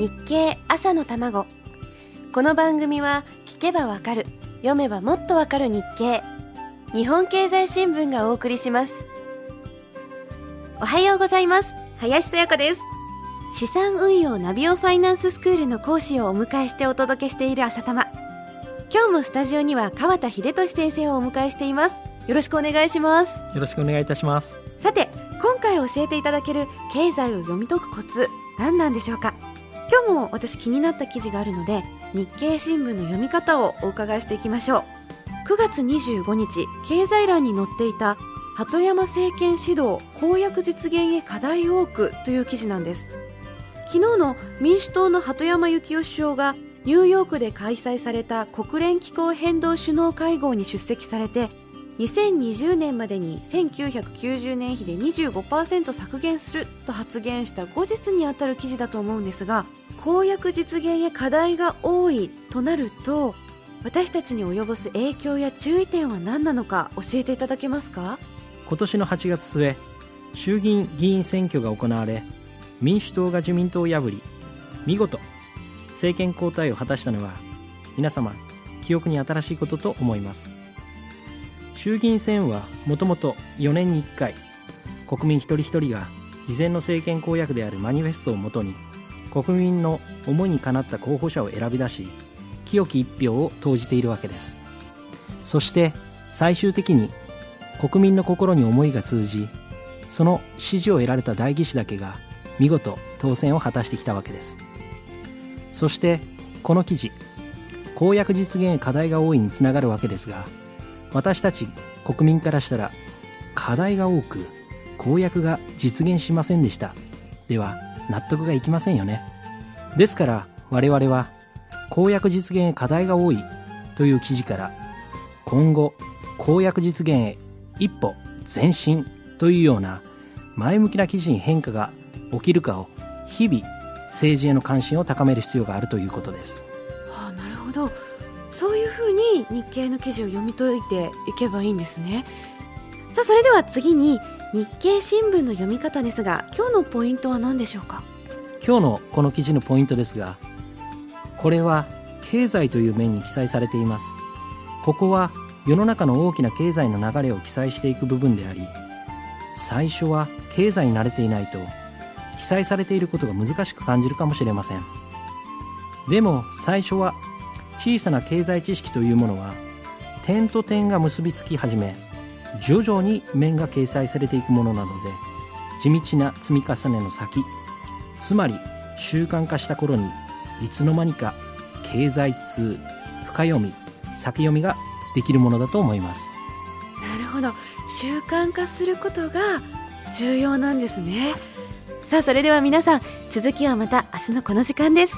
日経朝の卵。この番組は聞けばわかる読めばもっとわかる日経。日本経済新聞がお送りします。おはようございます。林さやかです。資産運用ナビオファイナンススクールの講師をお迎えしてお届けしている朝玉。今日もスタジオには川田秀俊先生をお迎えしています。よろしくお願いします。よろしくお願いいたします。さて今回教えていただける経済を読み解くコツ何なんでしょうか？今日も私気になった記事があるので日経新聞の読み方をお伺いしていきましょう。9月25日経済欄に載っていた鳩山政権指導公約実現へ課題多くという記事なんです。昨日の民主党の鳩山幸夫首相がニューヨークで開催された国連気候変動首脳会合に出席されて2020年までに1990年比で25%削減すると発言した後日にあたる記事だと思うんですが公約実現へ課題が多いとなると私たちに及ぼす影響や注意点は何なのか教えていただけますか？今年の8月末衆議院議員選挙が行われ民主党が自民党を破り見事政権交代を果たしたのは皆様記憶に新しいことと思います。衆議院選はもともと4年に1回国民一人一人が事前の政権公約であるマニフェストをもとに国民の思いにかなった候補者を選び出し清き一票を投じているわけです。そして最終的に国民の心に思いが通じその支持を得られた代議士だけが見事当選を果たしてきたわけです。そしてこの記事公約実現へ課題が多いにつながるわけですが私たち国民からしたら課題が多く公約が実現しませんでした。では納得がいきませんよね。ですから我々は公約実現へ課題が多いという記事から今後公約実現へ一歩前進というような前向きな記事に変化が起きるかを日々政治への関心を高める必要があるということです。はあ、なるほど。そういうふうに日経の記事を読み解いていけばいいんですね。さあそれでは次に日経新聞の読み方ですが今日のポイントは何でしょうか？今日のこの記事のポイントですがこれは経済という面に記載されています。ここは世の中の大きな経済の流れを記載していく部分であり最初は経済に慣れていないと記載されていることが難しく感じるかもしれません。でも最初は小さな経済知識というものは点と点が結びつき始め徐々に面が掲載されていくものなので地道な積み重ねの先つまり習慣化した頃にいつの間にか経済通深読み先読みができるものだと思います。なるほど。習慣化することが重要なんですね。さあそれでは皆さん続きはまた明日のこの時間です。